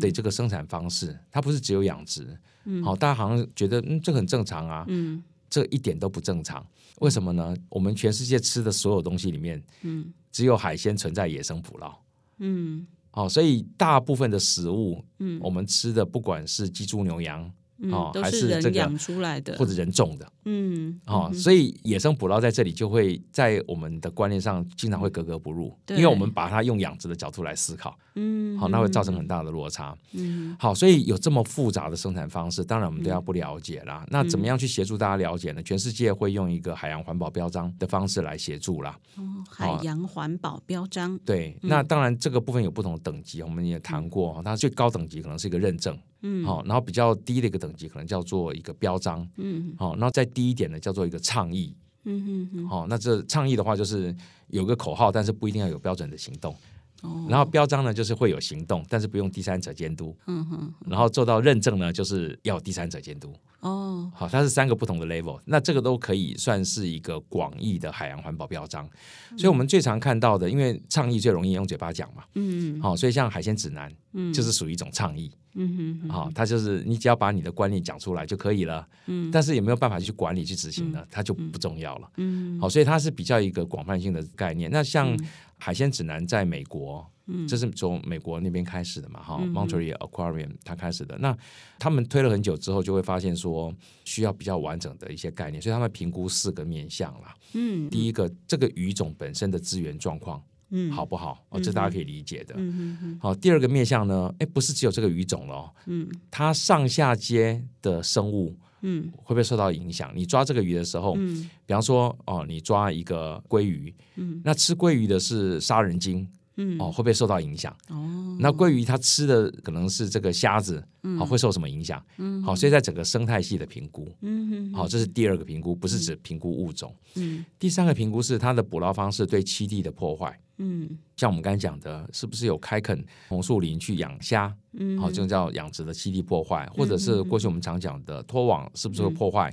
Speaker 2: 的这个生产方式，嗯、它不是只有养殖。嗯，好，大家好像觉得嗯，这很正常啊。嗯，这一点都不正常。为什么呢？我们全世界吃的所有东西里面，嗯，只有海鲜存在野生捕捞。嗯。哦，所以大部分的食物，嗯，我们吃的不管是鸡、猪、牛、羊，哦，还是这个
Speaker 1: 养出来的，
Speaker 2: 或者人种的。嗯，哦，所以野生捕捞在这里就会在我们的观念上经常会格格不入，因为我们把它用养殖的角度来思考，嗯，好，那会造成很大的落差，嗯，好，所以有这么复杂的生产方式，当然我们都要不了解啦。那怎么样去协助大家了解呢？全世界会用一个海洋环保标章的方式来协助啦。
Speaker 1: 哦，海洋环保标章，
Speaker 2: 对，那当然这个部分有不同的等级，我们也谈过，它最高等级可能是一个认证，嗯，好，然后比较低的一个等级可能叫做一个标章，嗯，好，然后再低一点呢，叫做一个倡议。嗯哼哼。好，那这倡议的话，就是有个口号，但是不一定要有标准的行动。哦。然后标章呢，就是会有行动，但是不用第三者监督。嗯哼。然后做到认证呢，就是要第三者监督。哦。好，它是三个不同的 level，那这个都可以算是一个广义的海洋环保标章。所以我们最常看到的，因为倡议最容易用嘴巴讲嘛。嗯。好，所以像海鲜指南，嗯，就是属于一种倡议。嗯哼，好，他就是你只要把你的观念讲出来就可以了。嗯，但是有没有办法去管理去执行呢？它就不重要了。嗯，好，所以它是比较一个广泛性的概念。那像海鲜指南在美国，嗯，这是从美国那边开始的嘛？哈，Monterey Aquarium 它开始的。那他们推了很久之后，就会发现说需要比较完整的一些概念，所以他们评估四个面向啦。嗯，第一个，这个鱼种本身的资源状况。嗯，好不好？哦，这大家可以理解的。嗯嗯，好，第二个面向呢，哎，不是只有这个鱼种了。嗯，它上下接的生物，嗯，会不会受到影响？你抓这个鱼的时候，嗯，比方说，哦，你抓一个鲑鱼，嗯，那吃鲑鱼的是杀人鲸，嗯，哦，会不会受到影响？哦，那鲑鱼它吃的可能是这个虾子，嗯，好，会受什么影响？嗯，好，所以在整个生态系的评估，嗯，好，这是第二个评估，不是指评估物种。嗯，第三个评估是它的捕捞方式对栖地的破坏。嗯，像我们刚才讲的，是不是有开垦红树林去养虾？嗯，好，这种叫养殖的栖地破坏，或者是过去我们常讲的拖网，是不是会破坏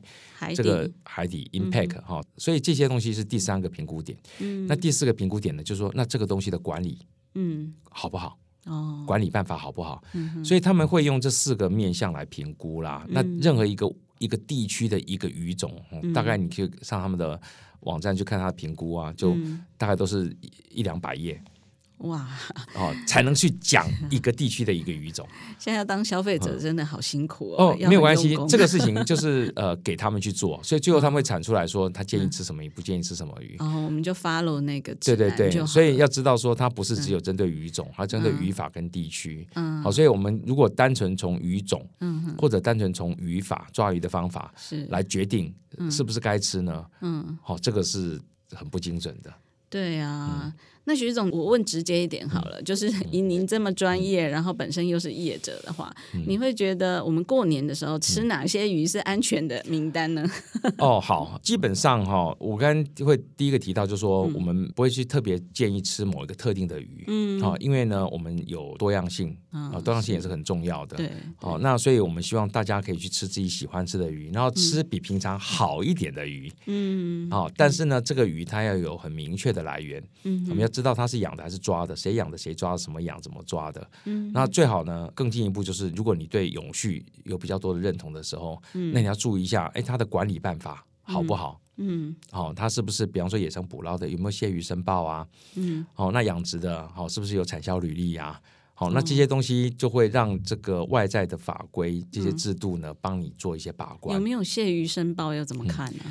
Speaker 2: 这个海底 impact？哈，所以这些东西是第三个评估点。嗯，那第四个评估点呢，就是说，那这个东西的管理，嗯，好不好？哦，管理办法好不好？嗯，所以他们会用这四个面向来评估啦。那任何一个一个地区的一个鱼种，大概你可以上他们的。网站去看它的评估啊，就大概都是一一两百页。哇哦，才能去讲一个地区的一个语种。
Speaker 1: 现在要当消费者真的好辛苦哦。
Speaker 2: 哦，没有关系，这个事情就是 呃给他们去做，所以最后他们会产出来说他建议吃什么鱼，不建议吃什么鱼。
Speaker 1: 哦，我们就 follow 那个。
Speaker 2: 对对对，所以要知道说它不是只有针对鱼种，它针对语法跟地区。嗯。好，所以我们如果单纯从鱼种，嗯，或者单纯从语法抓鱼的方法是来决定是不是该吃呢？嗯。好，这个是很不精准的。
Speaker 1: 对呀。那徐总，我问直接一点好了，就是以您这么专业，然后本身又是业者的话，你会觉得我们过年的时候吃哪些鱼是安全的名单呢？
Speaker 2: 哦，好，基本上哈，我刚刚会第一个提到，就是说我们不会去特别建议吃某一个特定的鱼，嗯，好，因为呢，我们有多样性啊，多样性也是很重要的，对，好，那所以我们希望大家可以去吃自己喜欢吃的鱼，然后吃比平常好一点的鱼，嗯，好，但是呢，这个鱼它要有很明确的来源，嗯，我们要。知道它是养的还是抓的，谁养的谁抓的，什么养怎么抓的。嗯，那最好呢，更进一步就是，如果你对永续有比较多的认同的时候，嗯，那你要注意一下，哎，它的管理办法好不好？嗯，好，它是不是比方说野生捕捞的有没有谢鱼申报啊？嗯，好，那养殖的好是不是有产销履历啊？好，那这些东西就会让这个外在的法规、这些制度呢，帮你做一些把关。
Speaker 1: 有没有泄鱼申报？要怎么看呢？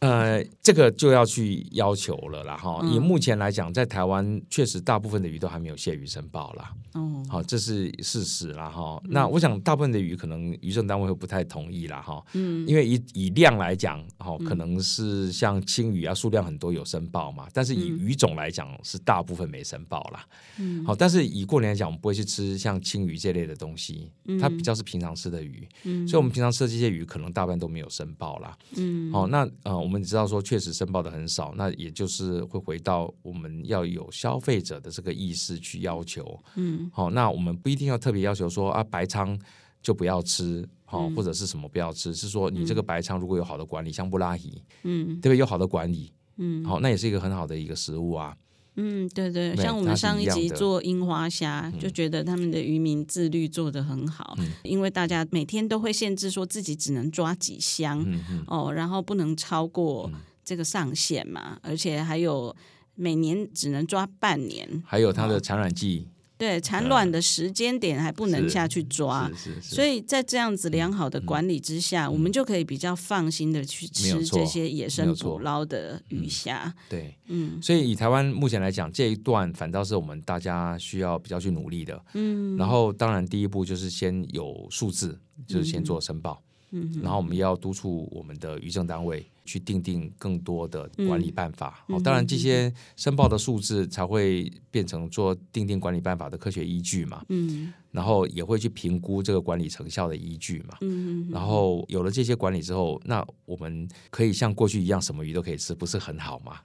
Speaker 2: 呃，这个就要去要求了啦，哈。以目前来讲，在台湾确实大部分的鱼都还没有泄鱼申报啦。哦，好，这是事实啦，哈。那我想大部分的鱼可能渔政单位会不太同意啦，哈。嗯。因为以以量来讲，哈，可能是像青鱼啊，数量很多有申报嘛。但是以鱼种来讲，是大部分没申报啦。嗯。好，但是以过年来讲，我们不会去吃像青鱼这类的东西，它比较是平常吃的鱼。嗯。所以我们平常吃的这些鱼，可能大半都没有申报啦。嗯。好，那呃。我们知道说，确实申报的很少，那也就是会回到我们要有消费者的这个意识去要求。嗯，好，那我们不一定要特别要求说啊，白仓就不要吃，好，或者是什么不要吃，是说你这个白仓如果有好的管理，像布拉提，嗯，对不对？有好的管理，嗯，好，那也是一个很好的一个食物啊。
Speaker 1: 嗯，对对，像我们上一集做樱花虾，就觉得他们的渔民自律做得很好，嗯、因为大家每天都会限制说自己只能抓几箱，哦，然后不能超过这个上限嘛，而且还有每年只能抓半年，
Speaker 2: 还有它的产卵季。
Speaker 1: 对，产卵的时间点还不能下去抓，所以在这样子良好的管理之下，嗯、我们就可以比较放心的去吃这些野生捕捞的鱼虾。嗯、对，嗯，
Speaker 2: 所以以台湾目前来讲，这一段反倒是我们大家需要比较去努力的。嗯，然后当然第一步就是先有数字，就是先做申报。嗯嗯，然后我们要督促我们的渔政单位去定定更多的管理办法。哦、嗯，当然这些申报的数字才会变成做定定管理办法的科学依据嘛。嗯，然后也会去评估这个管理成效的依据嘛。嗯，然后有了这些管理之后，那我们可以像过去一样什么鱼都可以吃，不是很好吗？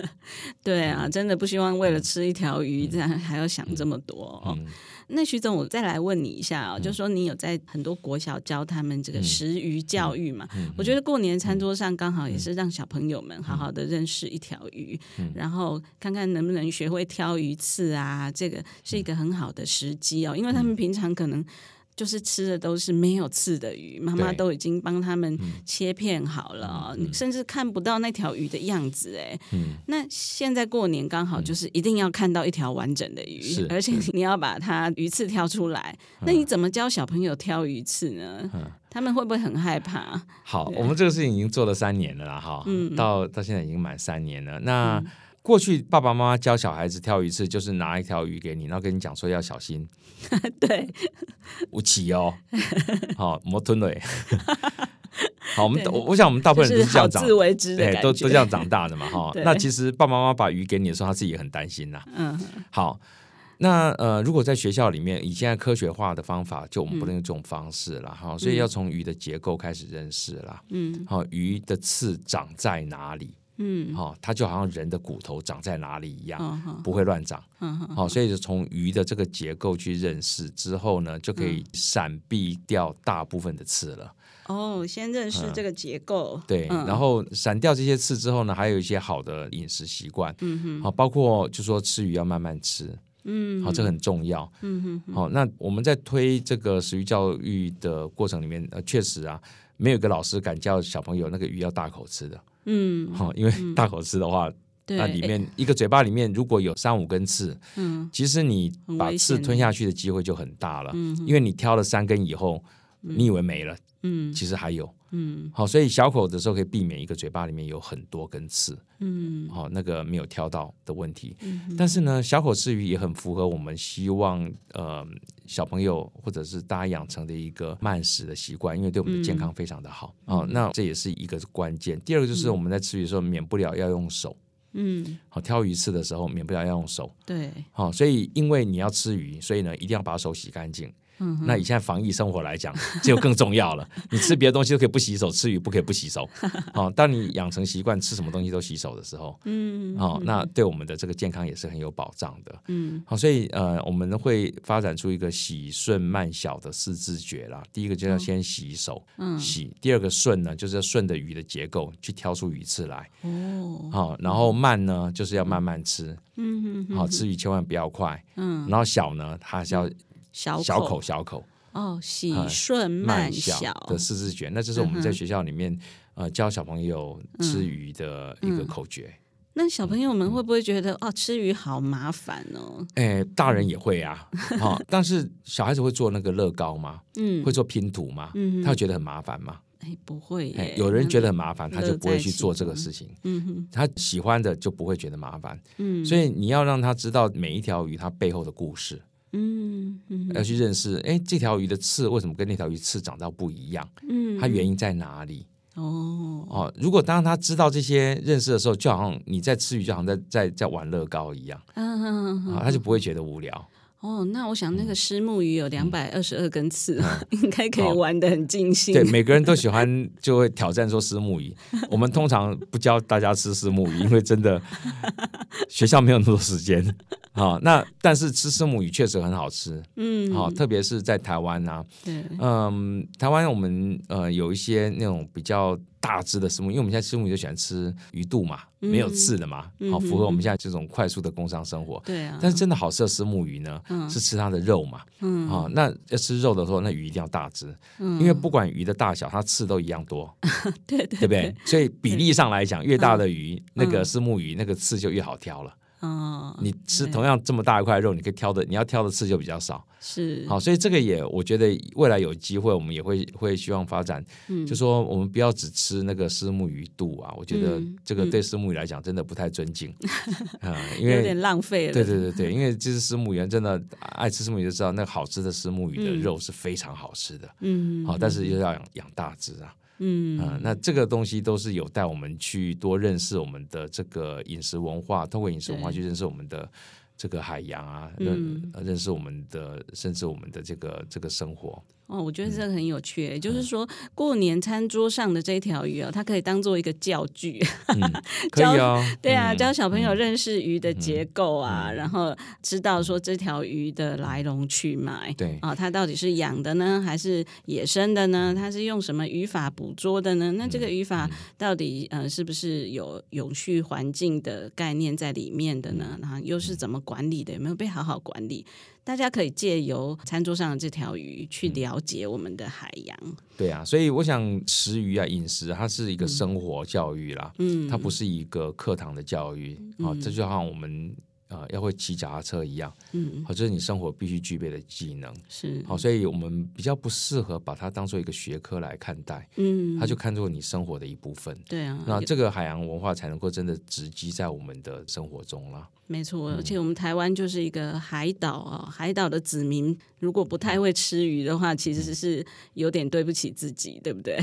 Speaker 1: 对啊，真的不希望为了吃一条鱼，这样还要想这么多。那徐总，我再来问你一下啊、就是说你有在很多国小教他们这个食鱼教育嘛？我觉得过年餐桌上刚好也是让小朋友们好好的认识一条鱼，嗯、然后看看能不能学会挑鱼刺啊，这个是一个很好的时机哦，因为他们平常可能。就是吃的都是没有刺的鱼，妈妈都已经帮他们切片好了，嗯、甚至看不到那条鱼的样子哎。嗯、那现在过年刚好就是一定要看到一条完整的鱼，嗯、而且你要把它鱼刺挑出来。嗯、那你怎么教小朋友挑鱼刺呢？嗯、他们会不会很害怕？
Speaker 2: 好，我们这个事情已经做了三年了啦，哈，嗯，到到现在已经满三年了。那、嗯过去爸爸妈妈教小孩子挑鱼刺，就是拿一条鱼给你，然后跟你讲说要小心。
Speaker 1: 对，
Speaker 2: 吴起哦，好，莫吞嘞。好，我们我我想我们大部分人都是这样长，
Speaker 1: 自为之的，
Speaker 2: 都都这样长大的嘛，哈。那其实爸爸妈妈把鱼给你的时候，他自己也很担心呐。嗯。好，那呃，如果在学校里面以现在科学化的方法，就我们不能用这种方式了哈，所以要从鱼的结构开始认识了。嗯。好，鱼的刺长在哪里？嗯，好，它就好像人的骨头长在哪里一样，不会乱长。好，所以就从鱼的这个结构去认识之后呢，就可以闪避掉大部分的刺了。
Speaker 1: 哦，先认识这个结构，
Speaker 2: 对，然后闪掉这些刺之后呢，还有一些好的饮食习惯。嗯哼，好，包括就说吃鱼要慢慢吃。嗯，好，这很重要。嗯哼，好，那我们在推这个食欲教育的过程里面，呃，确实啊，没有一个老师敢叫小朋友那个鱼要大口吃的。嗯，好，因为大口吃的话，嗯、那里面一个嘴巴里面如果有三五根刺，嗯，其实你把刺吞下去的机会就很大了，嗯，因为你挑了三根以后，嗯、你以为没了，嗯，其实还有。嗯，好，所以小口的时候可以避免一个嘴巴里面有很多根刺，嗯，好，那个没有挑到的问题。嗯，但是呢，小口吃鱼也很符合我们希望，呃，小朋友或者是大家养成的一个慢食的习惯，因为对我们的健康非常的好。嗯、哦，那这也是一个关键。第二个就是我们在吃鱼的时候，免不了要用手，嗯，好，挑鱼刺的时候免不了要用手，对，好，所以因为你要吃鱼，所以呢，一定要把手洗干净。嗯、那以现在防疫生活来讲，这 就更重要了。你吃别的东西都可以不洗手，吃鱼不可以不洗手。哦，当你养成习惯吃什么东西都洗手的时候，嗯，哦，那对我们的这个健康也是很有保障的。嗯，好，所以呃，我们会发展出一个洗顺慢小的四字诀啦。第一个就要先洗手，嗯，洗。第二个顺呢，就是要顺着鱼的结构去挑出鱼刺来。哦，好，然后慢呢，就是要慢慢吃。嗯嗯，好，吃鱼千万不要快。嗯，然后小呢，它是要。小口小口小口
Speaker 1: 哦，喜顺慢小
Speaker 2: 的四字诀，那这是我们在学校里面呃教小朋友吃鱼的一个口诀。
Speaker 1: 那小朋友们会不会觉得哦，吃鱼好麻烦哦？
Speaker 2: 哎，大人也会啊，哦，但是小孩子会做那个乐高吗？嗯，会做拼图吗？嗯，他会觉得很麻烦吗？
Speaker 1: 哎，不会。
Speaker 2: 哎，有人觉得很麻烦，他就不会去做这个事情。嗯哼，他喜欢的就不会觉得麻烦。嗯，所以你要让他知道每一条鱼它背后的故事。嗯嗯，要去认识，哎，这条鱼的刺为什么跟那条鱼刺长到不一样？嗯，它原因在哪里？哦哦，如果当他知道这些认识的时候，就好像你在吃鱼，就好像在在在玩乐高一样，嗯嗯嗯，他就不会觉得无聊。
Speaker 1: 哦，那我想那个虱目鱼有两百二十二根刺，应该可以玩的很尽兴。
Speaker 2: 对，每个人都喜欢，就会挑战说虱目鱼。我们通常不教大家吃虱目鱼，因为真的 学校没有那么多时间。啊，那但是吃虱目鱼确实很好吃，嗯，好，特别是在台湾啊，对，嗯，台湾我们呃有一些那种比较大只的石目，因为我们现在石目鱼就喜欢吃鱼肚嘛，没有刺的嘛，好符合我们现在这种快速的工商生活，对啊。但是真的好吃的石目鱼呢，是吃它的肉嘛，嗯，啊，那要吃肉的时候，那鱼一定要大只，因为不管鱼的大小，它刺都一样多，对对，对不对？所以比例上来讲，越大的鱼，那个石目鱼那个刺就越好挑了。哦，你吃同样这么大一块肉，你可以挑的，你要挑的刺就比较少。是，好，所以这个也，我觉得未来有机会，我们也会会希望发展，嗯，就说我们不要只吃那个虱目鱼肚啊，我觉得这个对虱目鱼来讲真的不太尊敬，啊，因为有点浪费了。对对对对，因为其实虱目鱼真的爱吃虱目鱼就知道，那个好吃的虱目鱼的肉是非常好吃的，嗯，好，但是又要养养大只啊。嗯。啊，那这个东西都是有带我们去多认识我们的这个饮食文化，通过饮食文化去认识我们的这个海洋啊，认认识我们的，甚至我们的这个这个生活。
Speaker 1: 哦，我觉得这个很有趣，嗯、就是说过年餐桌上的这条鱼啊，它可以当做一个教具，
Speaker 2: 嗯、可以啊，
Speaker 1: 对啊，教小朋友认识鱼的结构啊，嗯、然后知道说这条鱼的来龙去脉，对啊，它到底是养的呢，还是野生的呢？它是用什么渔法捕捉的呢？那这个渔法到底呃是不是有永续环境的概念在里面的呢？然后又是怎么管理的？有没有被好好管理？大家可以借由餐桌上的这条鱼去了解我们的海洋。嗯、
Speaker 2: 对啊，所以我想食鱼啊，饮食它是一个生活教育啦，嗯，它不是一个课堂的教育啊，嗯、这就好像我们。啊、呃，要会骑脚踏车一样，嗯，好，这是你生活必须具备的技能，是。好，所以我们比较不适合把它当做一个学科来看待，嗯，它就看作你生活的一部分，对啊，那这个海洋文化才能够真的植基在我们的生活中了，
Speaker 1: 没错，而且我们台湾就是一个海岛啊，海岛的子民如果不太会吃鱼的话，其实是有点对不起自己，对不对？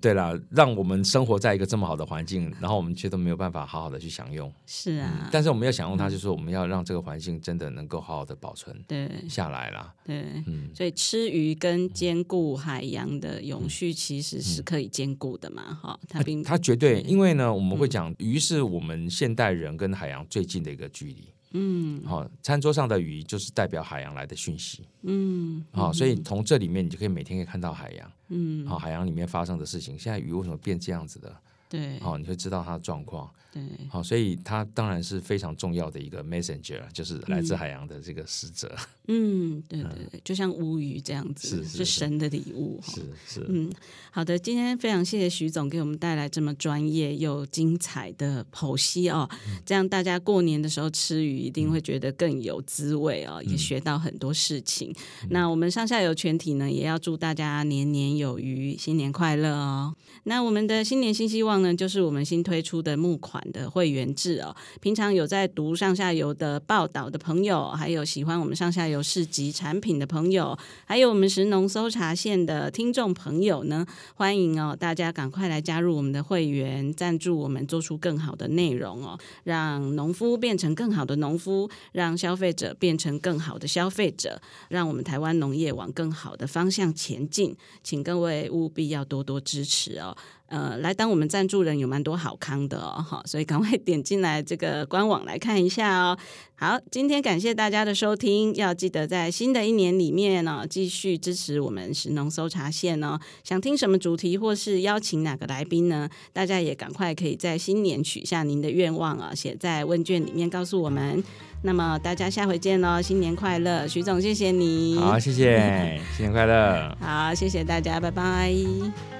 Speaker 2: 对了，让我们生活在一个这么好的环境，然后我们却都没有办法好好的去享用。
Speaker 1: 是啊，
Speaker 2: 嗯、但是我们要享用它，就是说我们要让这个环境真的能够好好的保存对下来啦。
Speaker 1: 对，嗯，所以吃鱼跟兼顾海洋的永续其实是可以兼顾的嘛，哈、嗯。它并它
Speaker 2: 绝对，因为呢，我们会讲鱼是我们现代人跟海洋最近的一个距离。嗯，好，餐桌上的鱼就是代表海洋来的讯息。嗯，好，所以从这里面你就可以每天可以看到海洋。嗯，好，海洋里面发生的事情，现在鱼为什么变这样子的？对，好，你会知道它的状况。对，好，所以它当然是非常重要的一个 messenger，就是来自海洋的这个使者。
Speaker 1: 嗯，对对对，就像乌鱼这样子，是是神的礼物。是是，嗯，好的，今天非常谢谢徐总给我们带来这么专业又精彩的剖析哦，这样大家过年的时候吃鱼一定会觉得更有滋味哦，也学到很多事情。那我们上下游全体呢，也要祝大家年年有余，新年快乐哦。那我们的新年新希望呢，就是我们新推出的木款的会员制哦。平常有在读上下游的报道的朋友，还有喜欢我们上下游市集产品的朋友，还有我们食农搜查线的听众朋友呢，欢迎哦，大家赶快来加入我们的会员，赞助我们做出更好的内容哦，让农夫变成更好的农夫，让消费者变成更好的消费者，让我们台湾农业往更好的方向前进。请各位务必要多多支持哦。呃，来当我们赞助人有蛮多好康的哦，好，所以赶快点进来这个官网来看一下哦。好，今天感谢大家的收听，要记得在新的一年里面呢，继续支持我们食农搜查线哦。想听什么主题或是邀请哪个来宾呢？大家也赶快可以在新年许下您的愿望啊，写在问卷里面告诉我们。那么大家下回见喽，新年快乐，徐总，谢谢你。
Speaker 2: 好，谢谢，新年快乐。
Speaker 1: 好，谢谢大家，拜拜。